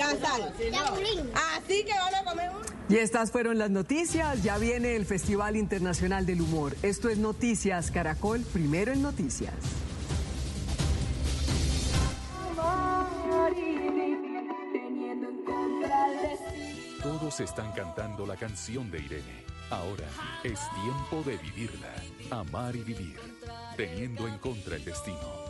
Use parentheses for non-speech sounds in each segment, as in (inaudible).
Ya sal. Así que van a comer uno. Y estas fueron las noticias. Ya viene el Festival Internacional del Humor. Esto es Noticias Caracol, primero en Noticias. Todos están cantando la canción de Irene. Ahora es tiempo de vivirla. Amar y vivir. Teniendo en contra el destino.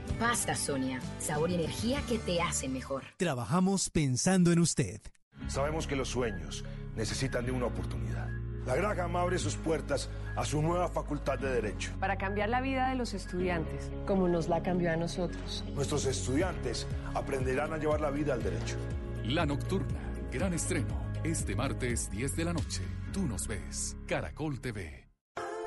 Pasta Sonia. Sabor y energía que te hacen mejor. Trabajamos pensando en usted. Sabemos que los sueños necesitan de una oportunidad. La Graham abre sus puertas a su nueva facultad de Derecho. Para cambiar la vida de los estudiantes, como nos la cambió a nosotros. Nuestros estudiantes aprenderán a llevar la vida al derecho. La Nocturna. Gran estreno. Este martes 10 de la noche. Tú nos ves. Caracol TV.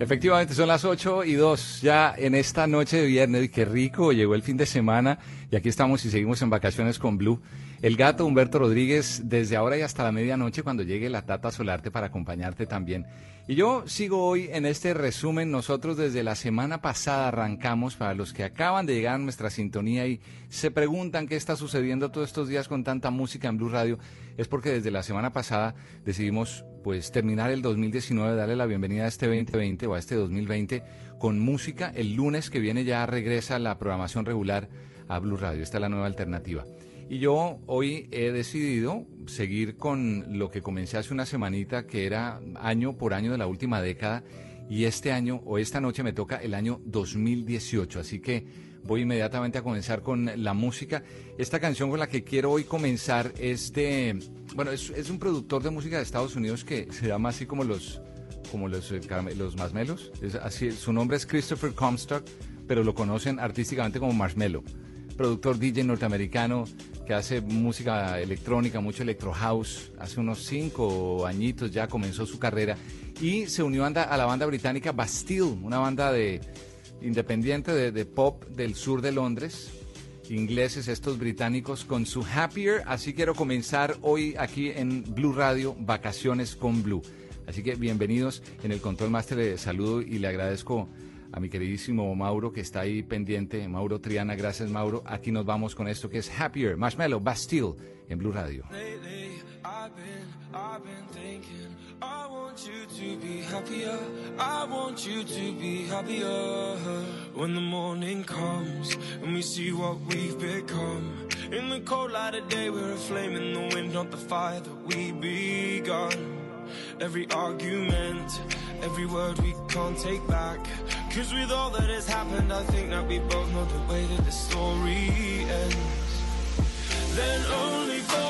Efectivamente, son las 8 y 2 ya en esta noche de viernes. Qué rico, llegó el fin de semana y aquí estamos y seguimos en vacaciones con Blue. El gato Humberto Rodríguez, desde ahora y hasta la medianoche cuando llegue la Tata Solarte para acompañarte también. Y yo sigo hoy en este resumen. Nosotros desde la semana pasada arrancamos para los que acaban de llegar a nuestra sintonía y se preguntan qué está sucediendo todos estos días con tanta música en Blue Radio. Es porque desde la semana pasada decidimos pues terminar el 2019, darle la bienvenida a este 2020 o a este 2020 con música. El lunes que viene ya regresa la programación regular a Blue Radio. Esta es la nueva alternativa. Y yo hoy he decidido seguir con lo que comencé hace una semanita, que era año por año de la última década. Y este año o esta noche me toca el año 2018. Así que voy inmediatamente a comenzar con la música. Esta canción con la que quiero hoy comenzar es de, bueno, es, es un productor de música de Estados Unidos que se llama así como los, como los, los Marshmellos. Es así, su nombre es Christopher Comstock, pero lo conocen artísticamente como Marshmello. Productor DJ norteamericano que hace música electrónica, mucho electro house. Hace unos cinco añitos ya comenzó su carrera y se unió a la banda británica Bastille, una banda de independiente de, de pop del sur de Londres, ingleses estos británicos con su Happier. Así quiero comenzar hoy aquí en Blue Radio, Vacaciones con Blue. Así que bienvenidos en el Control Master de Saludo y le agradezco a mi queridísimo Mauro que está ahí pendiente. Mauro Triana, gracias Mauro. Aquí nos vamos con esto que es Happier, Marshmallow, Bastille en Blue Radio. When the morning comes and we see what we've become. In the cold light of day, we're a flame in the wind, not the fire that we begun. Every argument, every word we can't take back. Cause with all that has happened, I think that we both know the way that the story ends. Then only for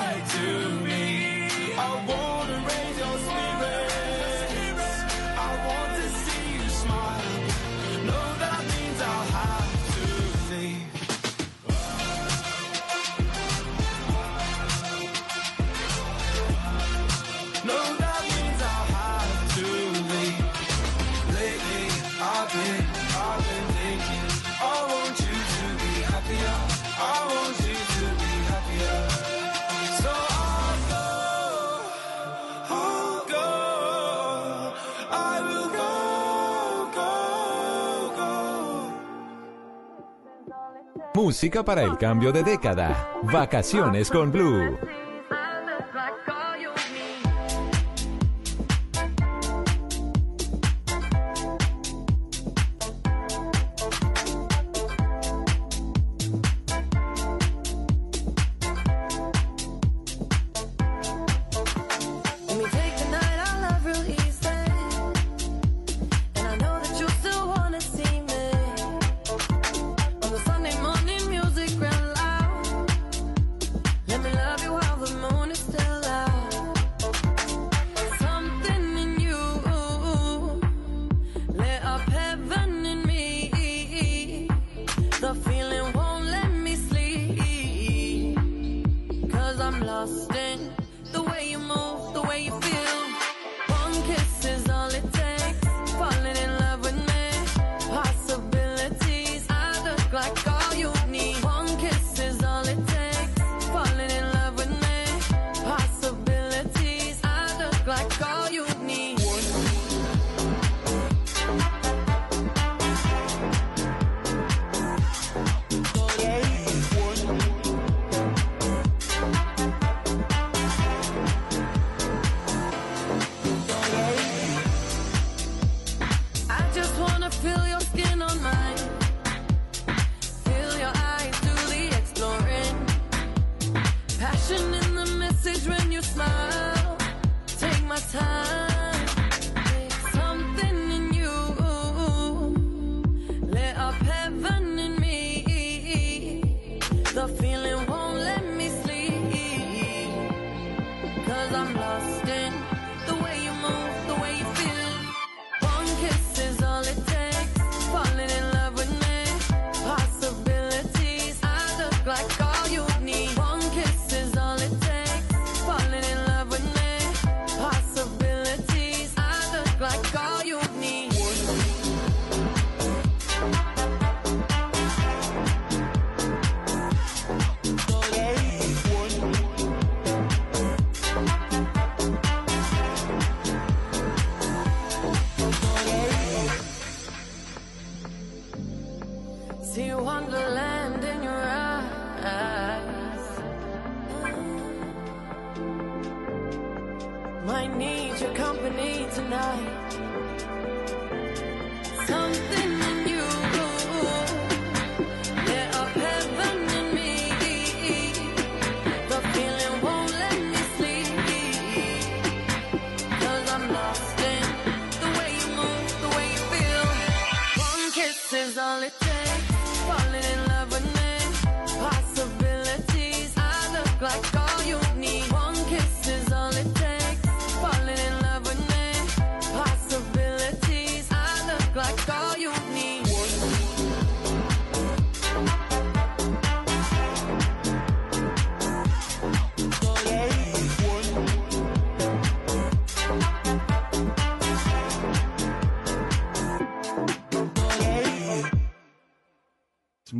Música para el cambio de década. Vacaciones con Blue.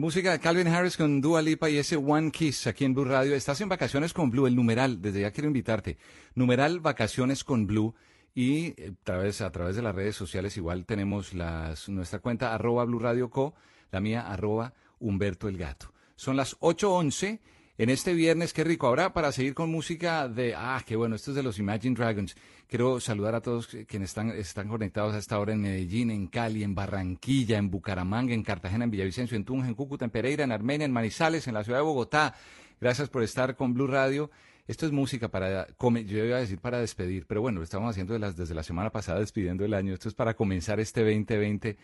Música de Calvin Harris con Dua Lipa y ese One Kiss aquí en Blue Radio. Estás en vacaciones con Blue, el numeral, desde ya quiero invitarte. Numeral Vacaciones con Blue y eh, a través, a través de las redes sociales igual tenemos las, nuestra cuenta arroba Blue Radio Co, la mía arroba Humberto el Gato. Son las 8.11 en este viernes, qué rico. Ahora para seguir con música de, ah, qué bueno, esto es de los Imagine Dragons. Quiero saludar a todos quienes están, están conectados a esta hora en Medellín, en Cali, en Barranquilla, en Bucaramanga, en Cartagena, en Villavicencio, en Tunja, en Cúcuta, en Pereira, en Armenia, en Manizales, en la ciudad de Bogotá. Gracias por estar con Blue Radio. Esto es música para, yo iba a decir para despedir, pero bueno, lo estamos haciendo de las- desde la semana pasada, despidiendo el año. Esto es para comenzar este 2020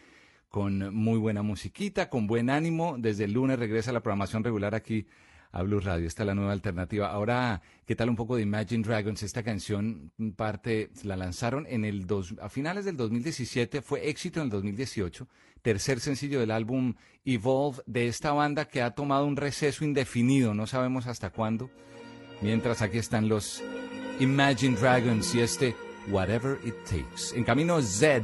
con muy buena musiquita, con buen ánimo. Desde el lunes regresa la programación regular aquí a Radio. Esta es la nueva alternativa. Ahora, ¿qué tal un poco de Imagine Dragons? Esta canción, mm, parte, la lanzaron en el dos, a finales del 2017, fue éxito en el 2018, tercer sencillo del álbum Evolve de esta banda que ha tomado un receso indefinido, no sabemos hasta cuándo. Mientras aquí están los Imagine Dragons y este Whatever It Takes. En camino Z.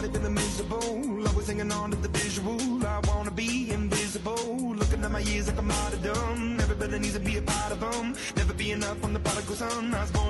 body feeling miserable. Always hanging on to the visual. I wanna be invisible. Looking at my years like I'm out of dumb. Everybody needs to be a part of them. Never be enough on the prodigal son. I was born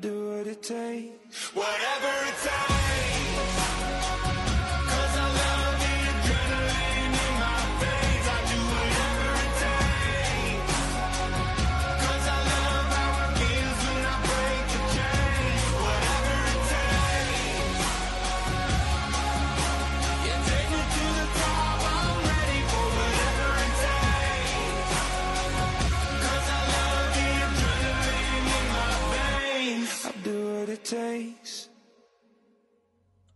do what it takes. Whatever it takes.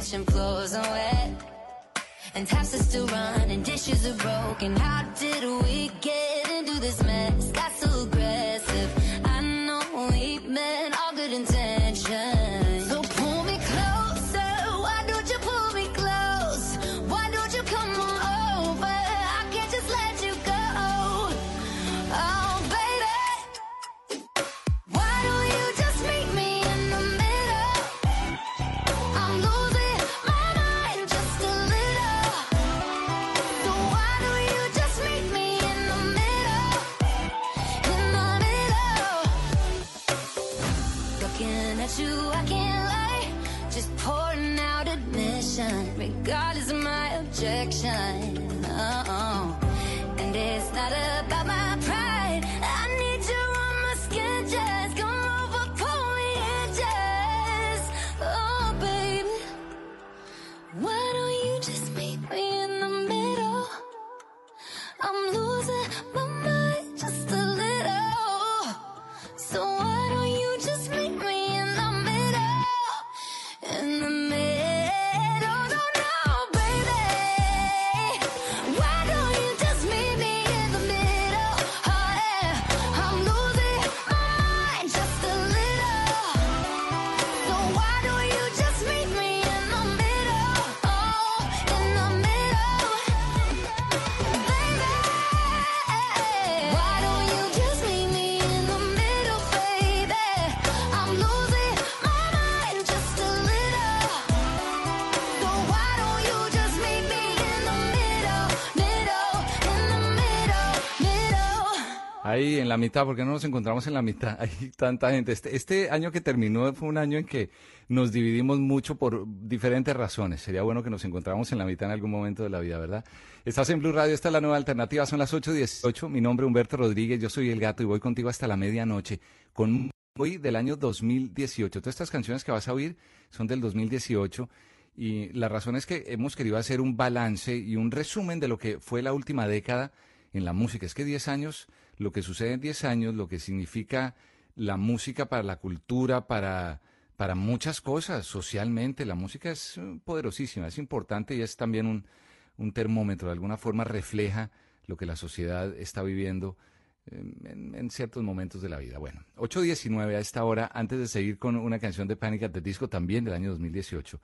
kitchen. Floors are wet, and taps are still running. Dishes are broken. How did we get into this mess? Got so aggressive. Mitad, porque no nos encontramos en la mitad. (laughs) Hay tanta gente. Este, este año que terminó fue un año en que nos dividimos mucho por diferentes razones. Sería bueno que nos encontráramos en la mitad en algún momento de la vida, ¿verdad? Estás en Blue Radio, esta es la nueva alternativa, son las 8.18. Mi nombre es Humberto Rodríguez, yo soy el gato y voy contigo hasta la medianoche con hoy del año 2018. Todas estas canciones que vas a oír son del 2018 y la razón es que hemos querido hacer un balance y un resumen de lo que fue la última década en la música. Es que 10 años, lo que sucede en 10 años, lo que significa la música para la cultura, para, para muchas cosas, socialmente, la música es eh, poderosísima, es importante y es también un, un termómetro, de alguna forma refleja lo que la sociedad está viviendo eh, en, en ciertos momentos de la vida. Bueno, 8.19 a esta hora, antes de seguir con una canción de Panic at the Disco, también del año 2018.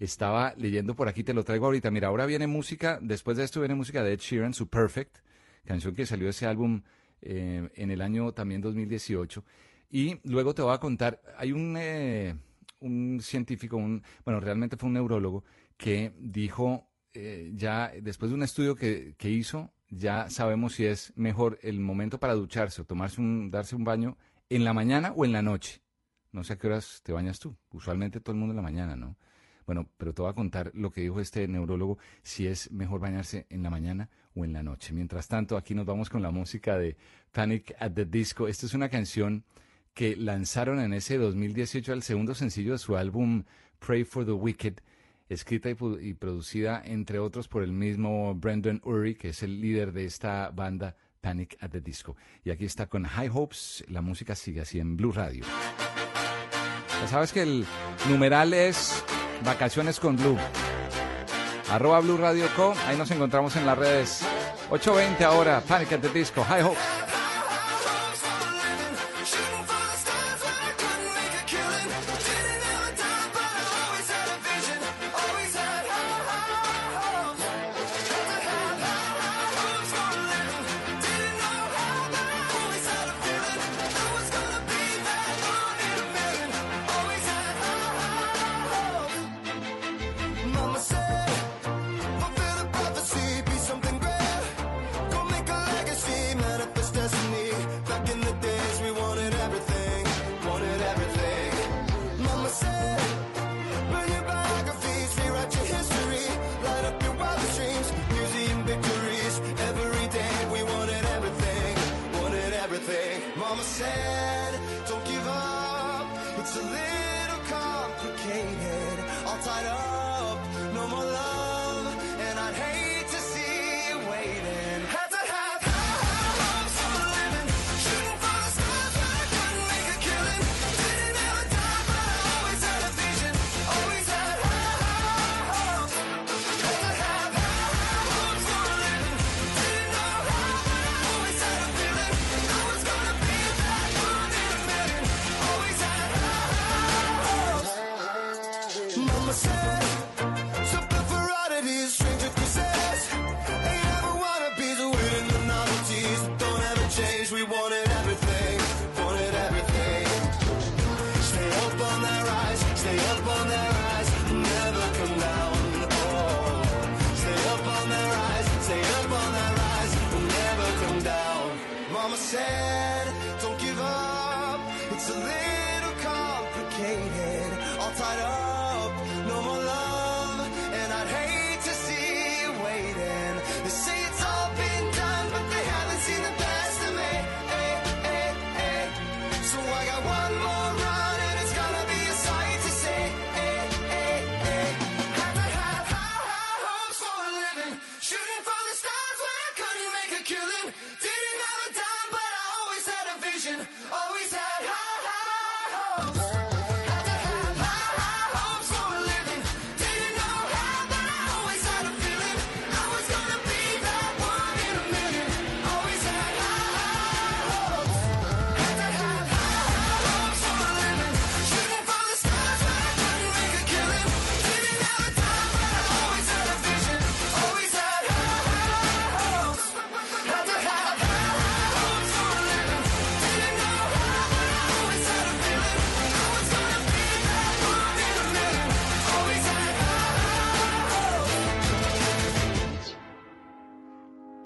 Estaba leyendo por aquí, te lo traigo ahorita. Mira, ahora viene música, después de esto viene música de Ed Sheeran, su Perfect, canción que salió ese álbum eh, en el año también 2018. Y luego te voy a contar, hay un, eh, un científico, un, bueno, realmente fue un neurólogo, que dijo, eh, ya después de un estudio que, que hizo, ya sabemos si es mejor el momento para ducharse o tomarse un, darse un baño en la mañana o en la noche. No sé a qué horas te bañas tú. Usualmente todo el mundo en la mañana, ¿no? Bueno, pero te voy a contar lo que dijo este neurólogo, si es mejor bañarse en la mañana o en la noche. Mientras tanto, aquí nos vamos con la música de Panic at the Disco. Esta es una canción que lanzaron en ese 2018 el segundo sencillo de su álbum Pray for the Wicked, escrita y producida entre otros por el mismo Brendan Urie, que es el líder de esta banda Panic at the Disco. Y aquí está con High Hopes, la música sigue así en Blue Radio. Ya sabes que el numeral es Vacaciones con Blue. Arroba Blue Radio Co. Ahí nos encontramos en las redes. 8.20 ahora, Panic at the Disco. High Hopes. mama said make a killing. Didn't have a dime, but I always had a vision. Oh,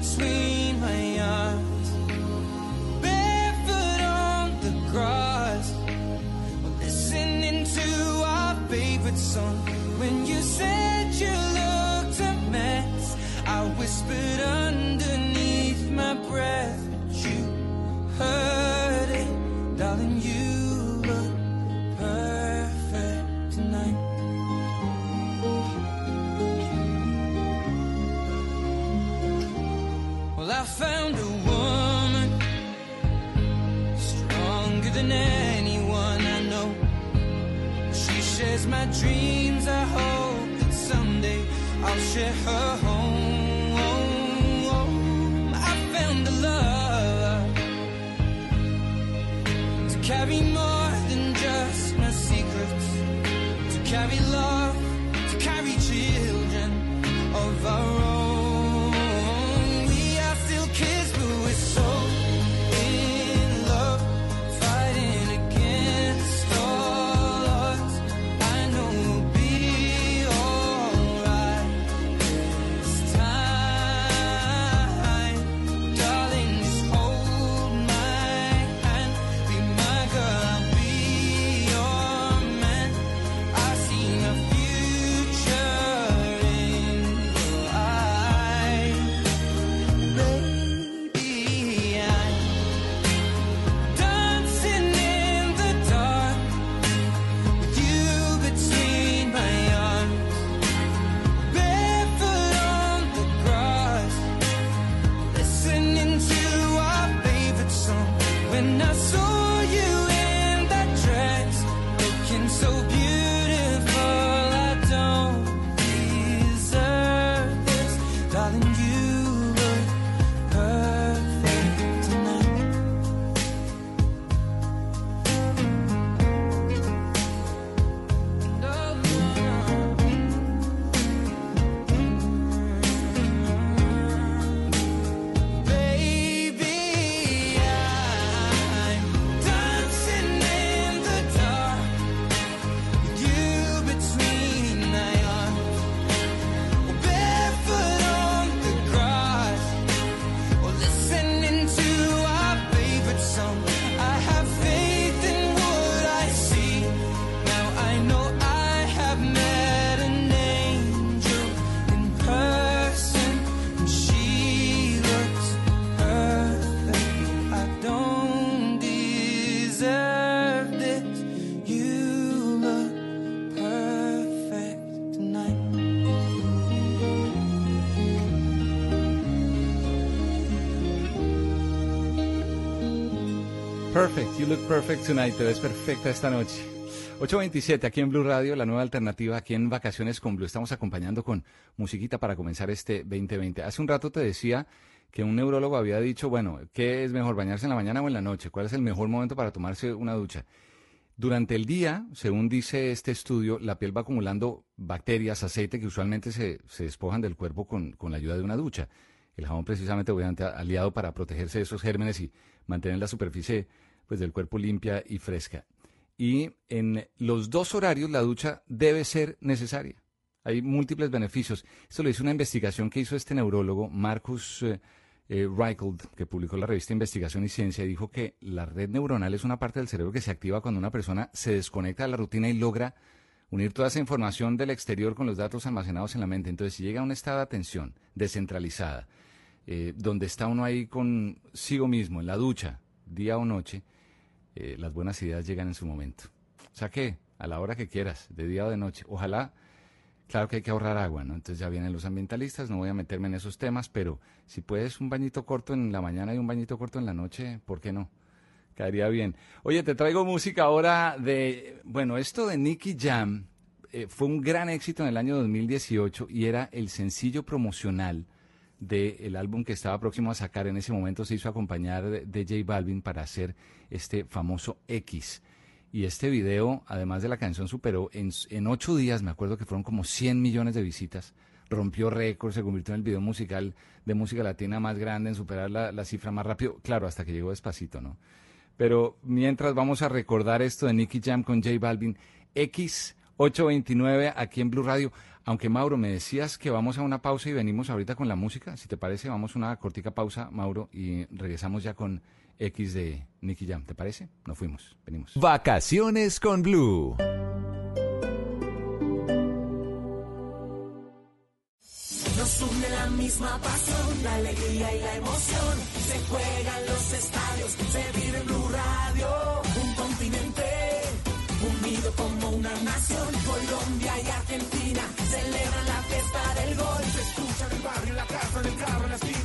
between my arms. Barefoot on the grass. Listening to our favorite song. my dreams. I hope that someday I'll share her home. You look perfect tonight. Te ves perfecta esta noche. 8.27 aquí en Blue Radio, la nueva alternativa aquí en Vacaciones con Blue. Estamos acompañando con musiquita para comenzar este 2020. Hace un rato te decía que un neurólogo había dicho, bueno, ¿qué es mejor, bañarse en la mañana o en la noche? ¿Cuál es el mejor momento para tomarse una ducha? Durante el día, según dice este estudio, la piel va acumulando bacterias, aceite que usualmente se, se despojan del cuerpo con, con la ayuda de una ducha. El jabón precisamente obviamente aliado para protegerse de esos gérmenes y mantener la superficie pues, del cuerpo limpia y fresca. Y en los dos horarios la ducha debe ser necesaria. Hay múltiples beneficios. Esto lo hizo una investigación que hizo este neurólogo, Marcus eh, eh, que publicó la revista Investigación y Ciencia, y dijo que la red neuronal es una parte del cerebro que se activa cuando una persona se desconecta de la rutina y logra unir toda esa información del exterior con los datos almacenados en la mente. Entonces, si llega a un estado de atención descentralizada, eh, donde está uno ahí consigo mismo, en la ducha, día o noche, eh, las buenas ideas llegan en su momento. O sea que, a la hora que quieras, de día o de noche, ojalá, claro que hay que ahorrar agua, ¿no? Entonces ya vienen los ambientalistas, no voy a meterme en esos temas, pero si puedes un bañito corto en la mañana y un bañito corto en la noche, ¿por qué no? Caería bien. Oye, te traigo música ahora de, bueno, esto de Nicky Jam eh, fue un gran éxito en el año 2018 y era el sencillo promocional del álbum que estaba próximo a sacar. En ese momento se hizo acompañar de, de J Balvin para hacer este famoso X. Y este video, además de la canción, superó en, en ocho días, me acuerdo que fueron como 100 millones de visitas. Rompió récords, se convirtió en el video musical de música latina más grande, en superar la, la cifra más rápido. Claro, hasta que llegó despacito, ¿no? Pero mientras vamos a recordar esto de Nicky Jam con J Balvin, X829 aquí en Blue Radio. Aunque Mauro, me decías que vamos a una pausa y venimos ahorita con la música. Si te parece, vamos a una cortica pausa, Mauro, y regresamos ya con X de Nicky Jam. ¿Te parece? Nos fuimos, venimos. Vacaciones con Blue. Nos une la misma pasión, la alegría y la emoción. Se juegan los estadios, se vive en Blue Radio. Un continente como una nación. Colombia y Argentina celebran la fiesta del gol. Se escucha en el barrio, en la casa, en el carro, en la esquina,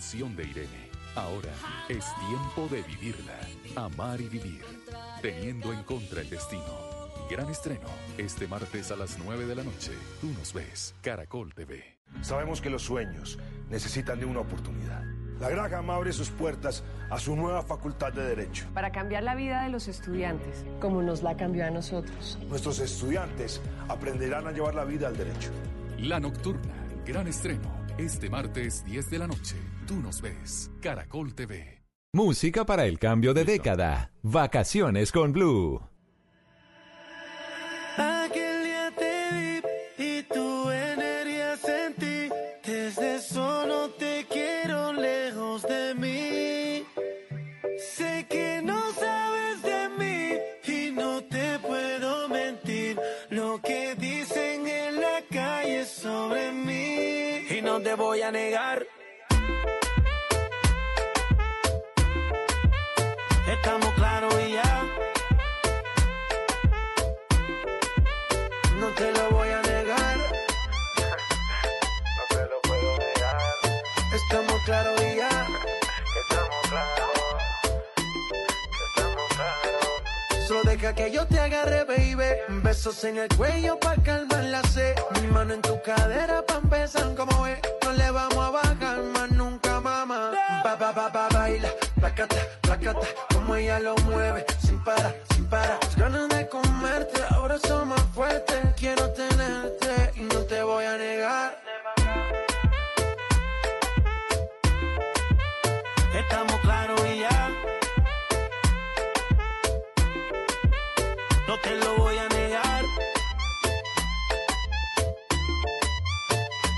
canción de Irene. Ahora es tiempo de vivirla. Amar y vivir. Teniendo en contra el destino. Gran estreno. Este martes a las 9 de la noche. Tú nos ves. Caracol TV. Sabemos que los sueños necesitan de una oportunidad. La Graham abre sus puertas a su nueva facultad de Derecho. Para cambiar la vida de los estudiantes, como nos la cambió a nosotros. Nuestros estudiantes aprenderán a llevar la vida al derecho. La Nocturna. Gran estreno. Este martes 10 de la noche. Tú nos ves. Caracol TV. Música para el cambio de década. Vacaciones con Blue. Aquel día te vi y tu energía sentí. Desde solo te quiero lejos de mí. Sé que no sabes de mí y no te puedo mentir. Lo que dicen en la calle sobre mí. Y no te voy a negar. Estamos claros y ya. No te lo voy a negar. No te lo puedo negar. Estamos claros y ya. Estamos claros. Estamos claros. Solo deja que yo te agarre, baby. Besos en el cuello pa' calmar la sed. Mi mano en tu cadera pa' empezar como es. No le vamos a bajar más nunca, mamá. Ba, ba, ba, ba, baila. Placata, placata. Como ella lo mueve. Sin parar, sin parar. Las ganas de comerte. Ahora son más fuertes. Quiero tenerte y no te voy a negar. Estamos claros y ya. No te lo voy a negar.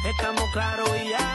Estamos claros y ya.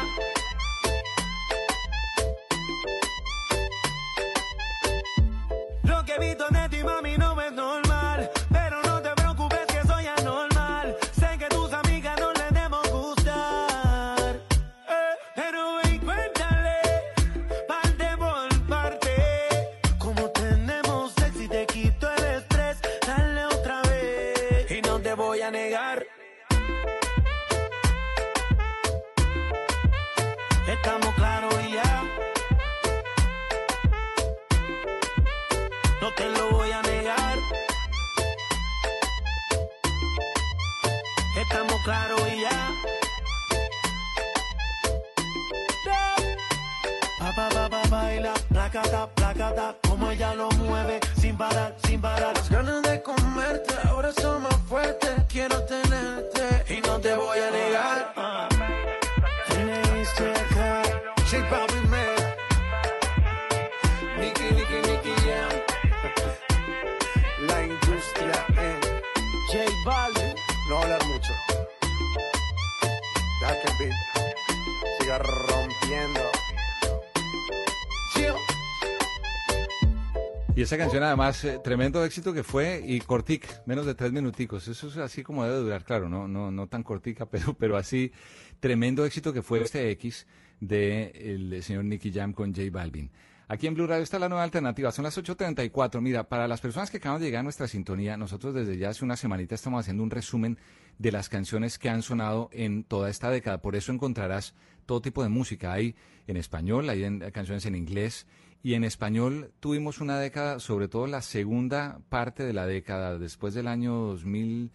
Esa canción además, eh, tremendo éxito que fue y cortic, menos de tres minuticos. Eso es así como debe durar, claro, no, no, no tan cortica, (laughs) pero, pero así, tremendo éxito que fue este X de el señor Nicky Jam con J Balvin. Aquí en Blue Radio está la nueva alternativa, son las 8.34. Mira, para las personas que acaban de llegar a nuestra sintonía, nosotros desde ya hace una semanita estamos haciendo un resumen de las canciones que han sonado en toda esta década. Por eso encontrarás todo tipo de música. Hay en español, hay en- canciones en inglés. Y en español tuvimos una década, sobre todo la segunda parte de la década, después del año 2000,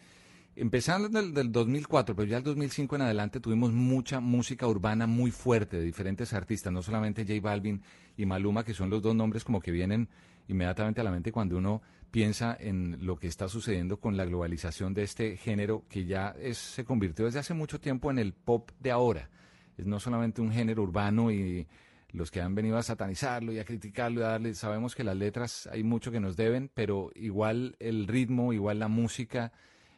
empezando del, del 2004, pero ya el 2005 en adelante tuvimos mucha música urbana muy fuerte de diferentes artistas, no solamente J Balvin y Maluma, que son los dos nombres como que vienen inmediatamente a la mente cuando uno piensa en lo que está sucediendo con la globalización de este género que ya es, se convirtió desde hace mucho tiempo en el pop de ahora. Es no solamente un género urbano y los que han venido a satanizarlo y a criticarlo y a darle, sabemos que las letras hay mucho que nos deben, pero igual el ritmo, igual la música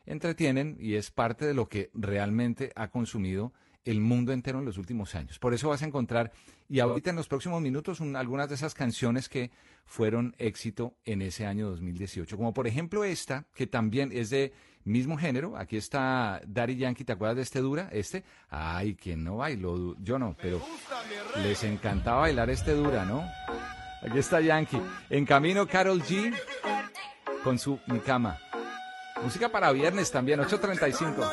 entretienen y es parte de lo que realmente ha consumido el mundo entero en los últimos años. Por eso vas a encontrar, y ahorita en los próximos minutos, un, algunas de esas canciones que fueron éxito en ese año 2018, como por ejemplo esta, que también es de Mismo género, aquí está Daddy Yankee, ¿te acuerdas de este dura? Este, ay, quien no bailó, yo no, pero les encantaba bailar este dura, ¿no? Aquí está Yankee. En camino, Carol G con su Mi Cama. Música para viernes también, 8.35.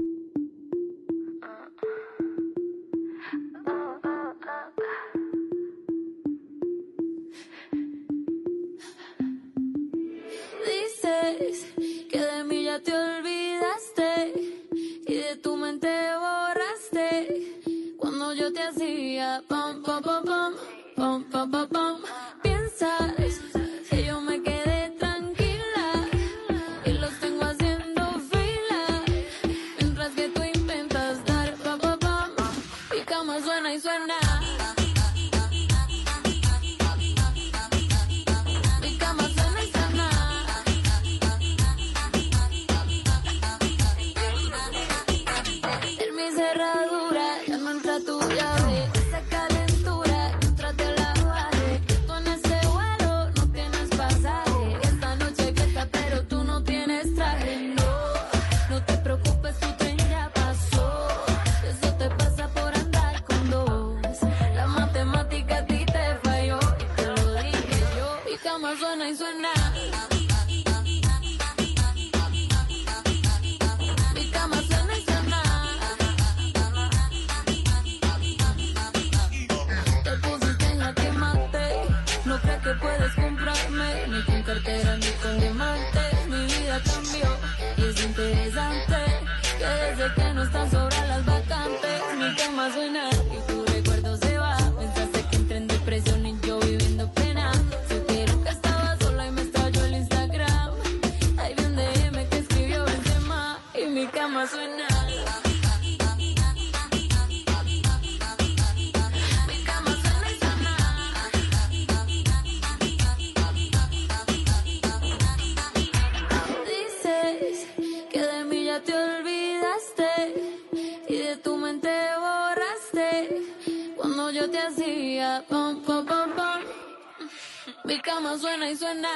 Y suena.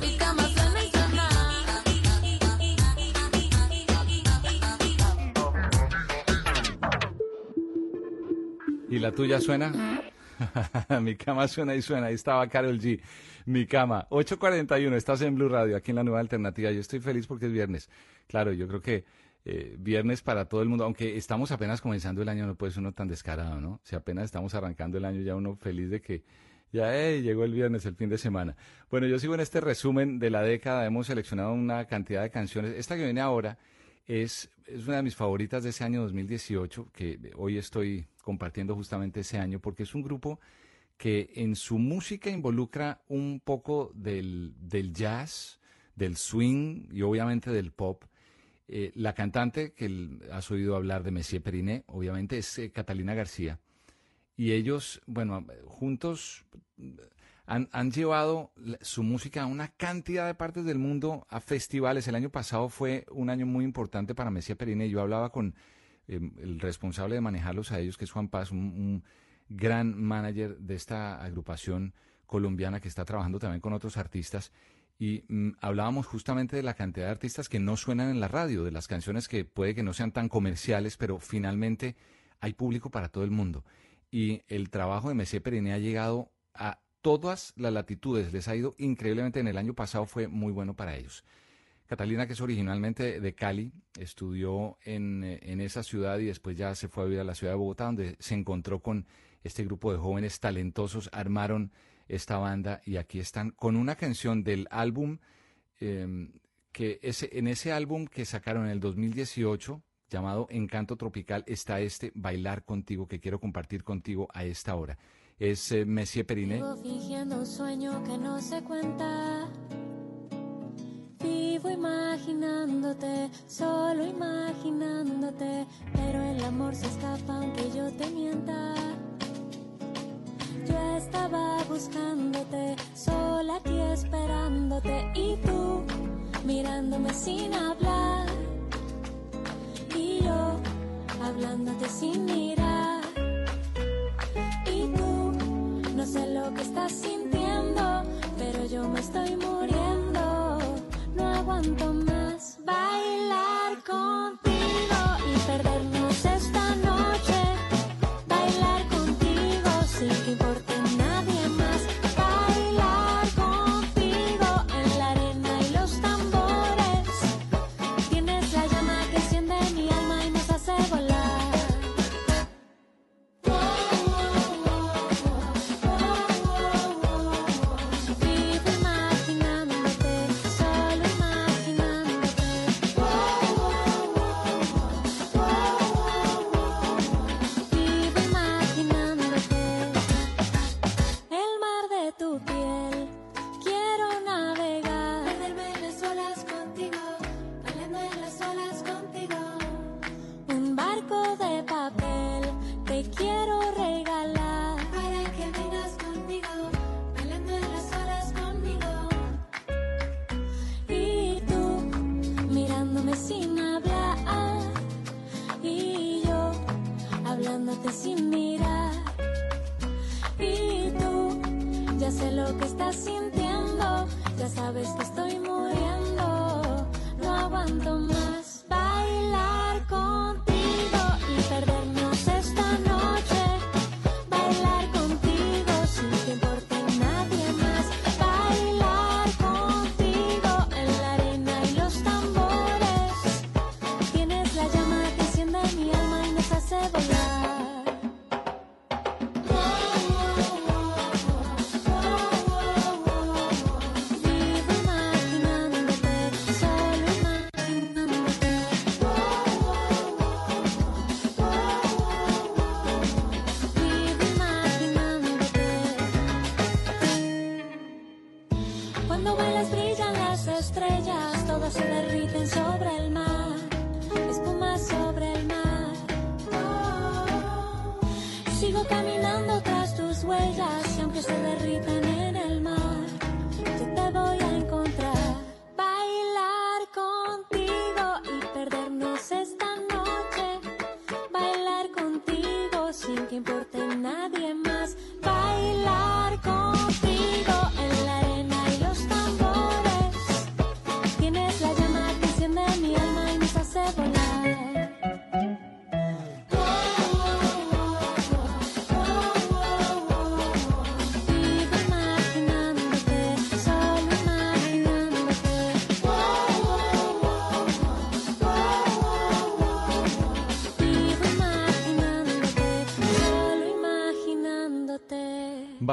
Mi cama suena y suena. ¿Y la tuya suena? (laughs) Mi cama suena y suena. Ahí estaba Carol G. Mi cama. 8.41. Estás en Blue Radio, aquí en la nueva alternativa. Yo estoy feliz porque es viernes. Claro, yo creo que eh, viernes para todo el mundo, aunque estamos apenas comenzando el año, no puede ser uno tan descarado, ¿no? Si apenas estamos arrancando el año, ya uno feliz de que ya hey, llegó el viernes, el fin de semana. Bueno, yo sigo en este resumen de la década. Hemos seleccionado una cantidad de canciones. Esta que viene ahora es, es una de mis favoritas de ese año 2018, que hoy estoy compartiendo justamente ese año, porque es un grupo que en su música involucra un poco del, del jazz, del swing y obviamente del pop. Eh, la cantante que has oído hablar de Messier Periné, obviamente, es eh, Catalina García. Y ellos, bueno, juntos mm, han, han llevado su música a una cantidad de partes del mundo, a festivales. El año pasado fue un año muy importante para Messier Periné. Yo hablaba con eh, el responsable de manejarlos a ellos, que es Juan Paz, un, un gran manager de esta agrupación colombiana que está trabajando también con otros artistas. Y mm, hablábamos justamente de la cantidad de artistas que no suenan en la radio, de las canciones que puede que no sean tan comerciales, pero finalmente hay público para todo el mundo. Y el trabajo de Messier Periné ha llegado a todas las latitudes, les ha ido increíblemente. En el año pasado fue muy bueno para ellos. Catalina, que es originalmente de Cali, estudió en, eh, en esa ciudad y después ya se fue a vivir a la ciudad de Bogotá, donde se encontró con este grupo de jóvenes talentosos, armaron esta banda y aquí están con una canción del álbum eh, que en ese álbum que sacaron en el 2018 llamado Encanto Tropical está este Bailar Contigo que quiero compartir contigo a esta hora. Es eh, Messier Periné. Vivo fingiendo un sueño que no se cuenta. Vivo imaginándote, solo imaginándote. Pero el amor se escapa aunque yo te mienta. Estaba buscándote, sola aquí esperándote. Y tú mirándome sin hablar. Y yo hablándote sin mirar. Y tú no sé lo que estás sintiendo, pero yo me estoy muriendo. No aguanto más bailar contigo y perdernos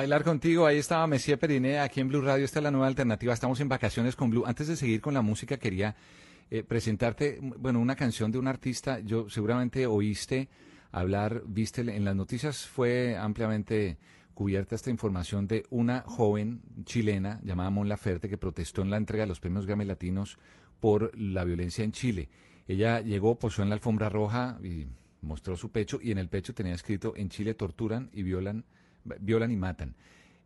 Bailar contigo, ahí estaba Messier Periné, aquí en Blue Radio, esta es la nueva alternativa, estamos en vacaciones con Blue. Antes de seguir con la música, quería eh, presentarte, bueno, una canción de un artista, yo seguramente oíste hablar, viste, en las noticias fue ampliamente cubierta esta información de una joven chilena llamada Mon Laferte que protestó en la entrega de los premios Grammy Latinos por la violencia en Chile. Ella llegó, posó en la alfombra roja y mostró su pecho y en el pecho tenía escrito en Chile torturan y violan, violan y matan.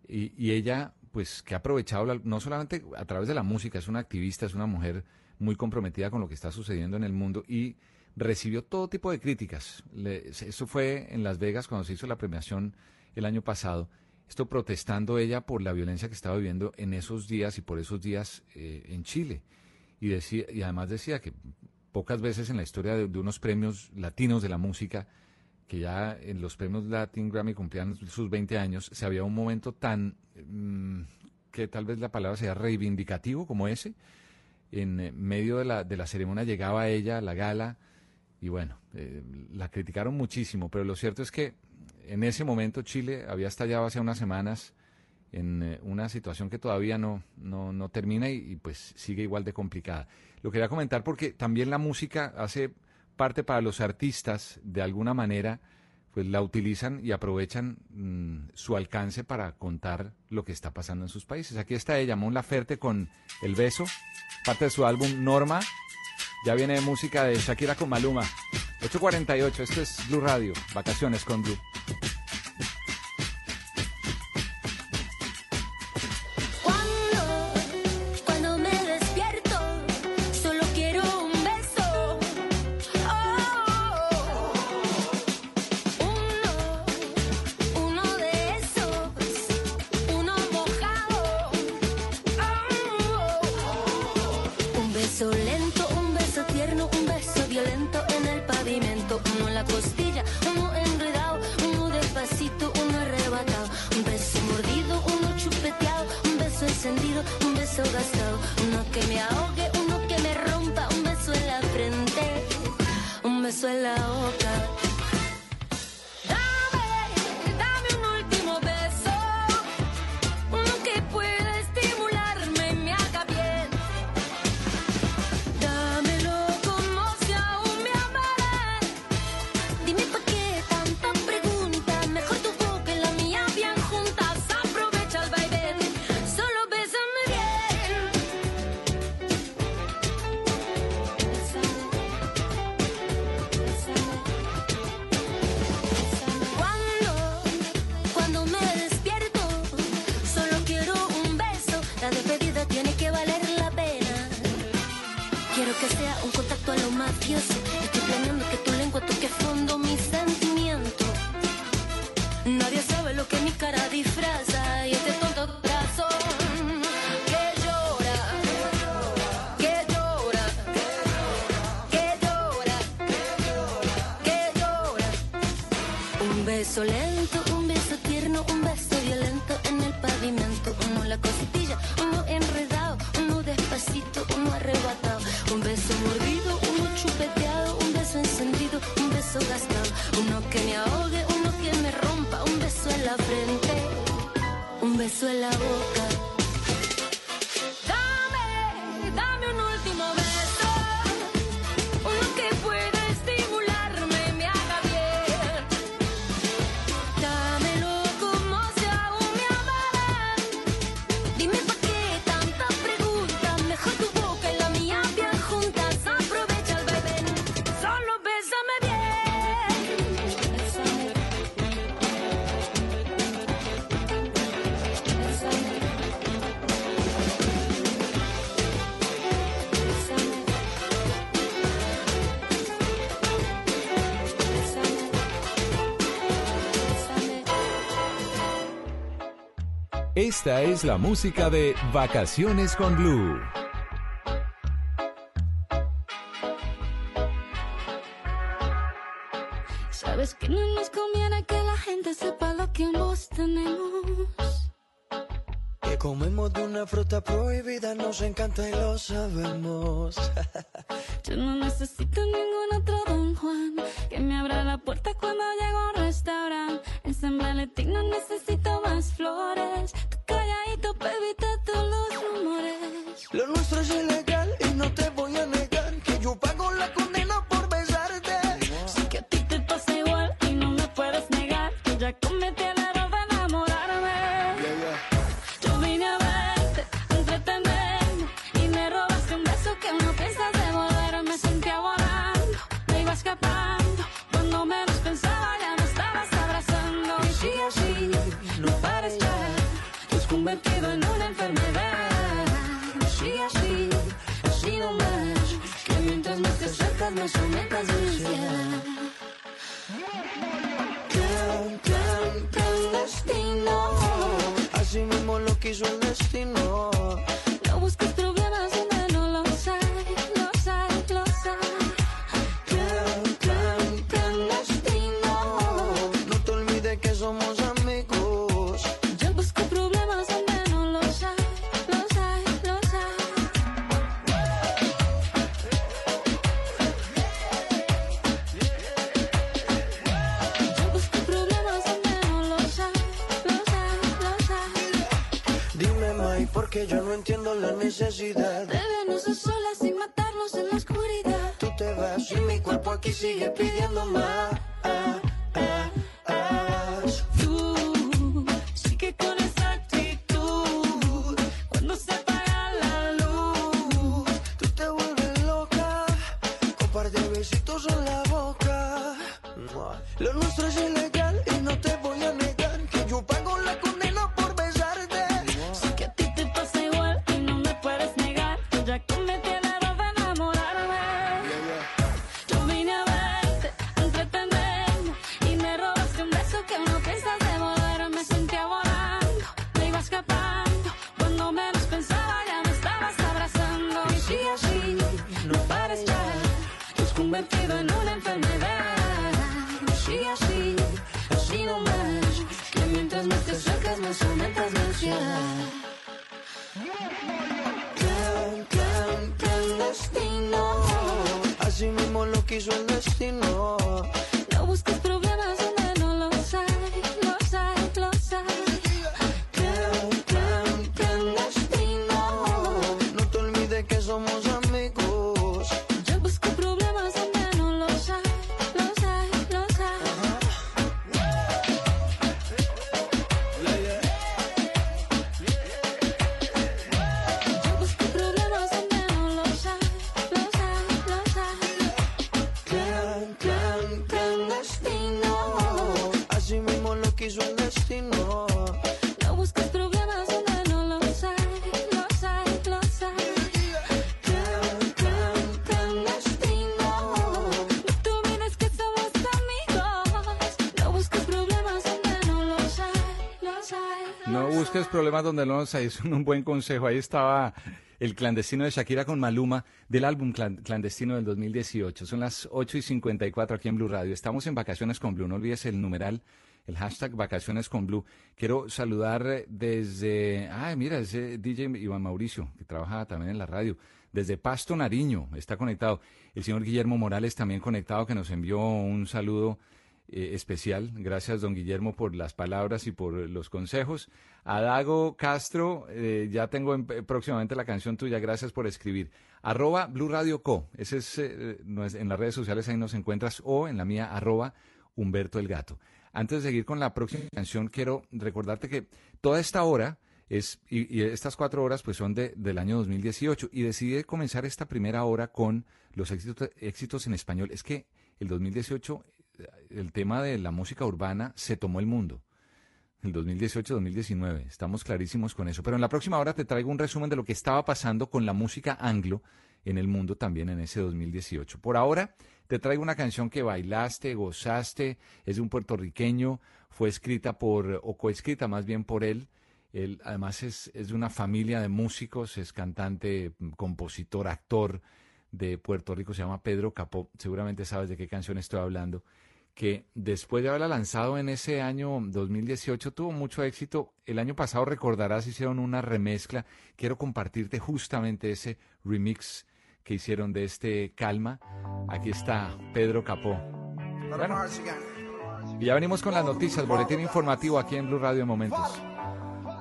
Y, y ella, pues, que ha aprovechado, no solamente a través de la música, es una activista, es una mujer muy comprometida con lo que está sucediendo en el mundo y recibió todo tipo de críticas. Eso fue en Las Vegas cuando se hizo la premiación el año pasado. Esto protestando ella por la violencia que estaba viviendo en esos días y por esos días eh, en Chile. Y, decía, y además decía que pocas veces en la historia de, de unos premios latinos de la música, que ya en los premios Latin Grammy cumplían sus 20 años, se había un momento tan, mm, que tal vez la palabra sea reivindicativo como ese. En eh, medio de la, de la ceremonia llegaba ella la gala y bueno, eh, la criticaron muchísimo, pero lo cierto es que en ese momento Chile había estallado hace unas semanas en eh, una situación que todavía no, no, no termina y, y, pues sigue igual de complicada. Lo quería comentar porque también la música hace parte para los artistas, de alguna manera, pues la utilizan y aprovechan mm, su alcance para contar lo que está pasando en sus países. Aquí está ella, Mon Laferte con El Beso, parte de su álbum Norma. Ya viene música de Shakira con Maluma. 8.48, esto es Blue Radio, vacaciones con Blue. Un Esta es la música de Vacaciones con Blue. Sabes que no nos conviene que la gente sepa lo que ambos tenemos. Que comemos de una fruta prohibida, nos encanta y lo sabemos. (laughs) necesidad. A solas y matarnos en la oscuridad. Tú te vas y mi cuerpo aquí sigue pidiendo más. Busques problemas donde no hay. Es un buen consejo. Ahí estaba el clandestino de Shakira con Maluma del álbum Clan- Clandestino del 2018. Son las 8 y 54 aquí en Blue Radio. Estamos en Vacaciones con Blue. No olvides el numeral, el hashtag Vacaciones con Blue. Quiero saludar eh, desde. Ay, mira, ese DJ Iván Mauricio, que trabaja también en la radio. Desde Pasto Nariño está conectado. El señor Guillermo Morales también conectado, que nos envió un saludo eh, especial. Gracias, don Guillermo, por las palabras y por los consejos. A Dago Castro, eh, ya tengo en- próximamente la canción tuya. Gracias por escribir. Arroba Blue Radio Co. Ese es, eh, es- en las redes sociales, ahí nos encuentras. O en la mía, arroba Humberto el Gato. Antes de seguir con la próxima canción, quiero recordarte que toda esta hora es, y, estas cuatro horas pues son de, del año 2018 y decidí comenzar esta primera hora con los éxitos, éxitos en español. Es que el 2018 eh, el tema de la música urbana se tomó el mundo. El 2018-2019, estamos clarísimos con eso. Pero en la próxima hora te traigo un resumen de lo que estaba pasando con la música anglo en el mundo también en ese 2018. Por ahora te traigo una canción que bailaste, gozaste, es de un puertorriqueño, fue escrita por, o coescrita más bien por él. Él además es, es de una familia de músicos, es cantante, compositor, actor de Puerto Rico, se llama Pedro Capó. Seguramente sabes de qué canción estoy hablando que después de haberla lanzado en ese año 2018 tuvo mucho éxito. El año pasado recordarás hicieron una remezcla. Quiero compartirte justamente ese remix que hicieron de este Calma. Aquí está Pedro Capó. Bueno, y ya venimos con las noticias, boletín informativo aquí en Blue Radio en momentos.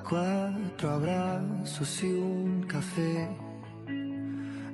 Cuatro abrazos y un café.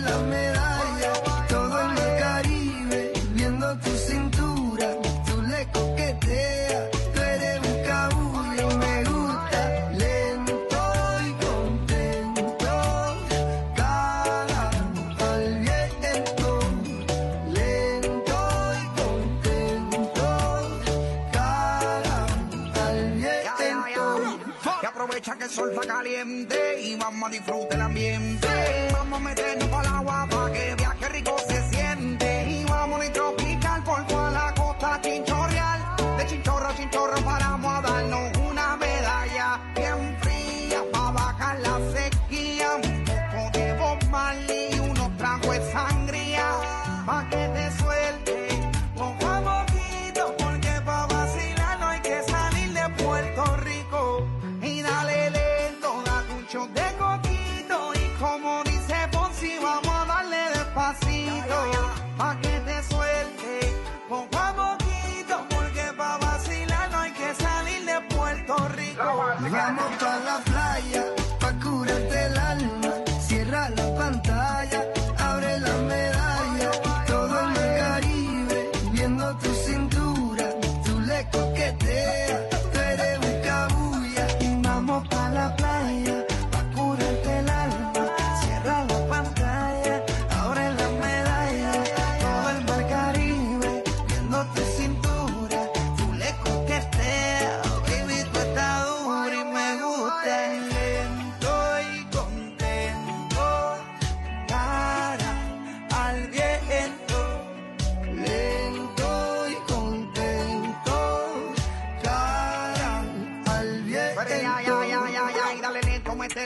la medalla, todo en el Caribe, viendo tu cintura, tú le coqueteas, tú eres un cabullo, me gusta, lento y contento, cara al viento, lento y contento, cara al viento. Y aprovecha que el sol está caliente y vamos a disfrutar el ambiente vamos a meternos para que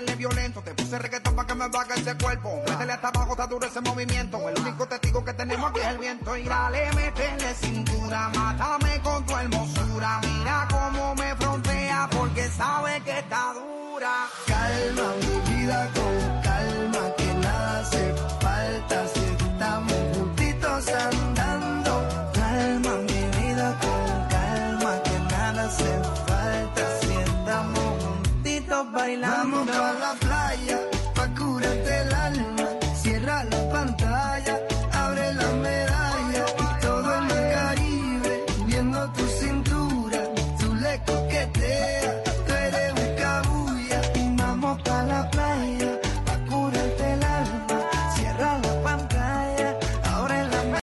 meterle violento. Te puse reggaetón para que me baje ese cuerpo. Métele hasta abajo, está duro ese movimiento. El único testigo que tenemos aquí es el viento. Y dale, métele cintura, mátame con tu hermosura. Mira cómo me frontea porque sabe que está dura. Calma mi vida con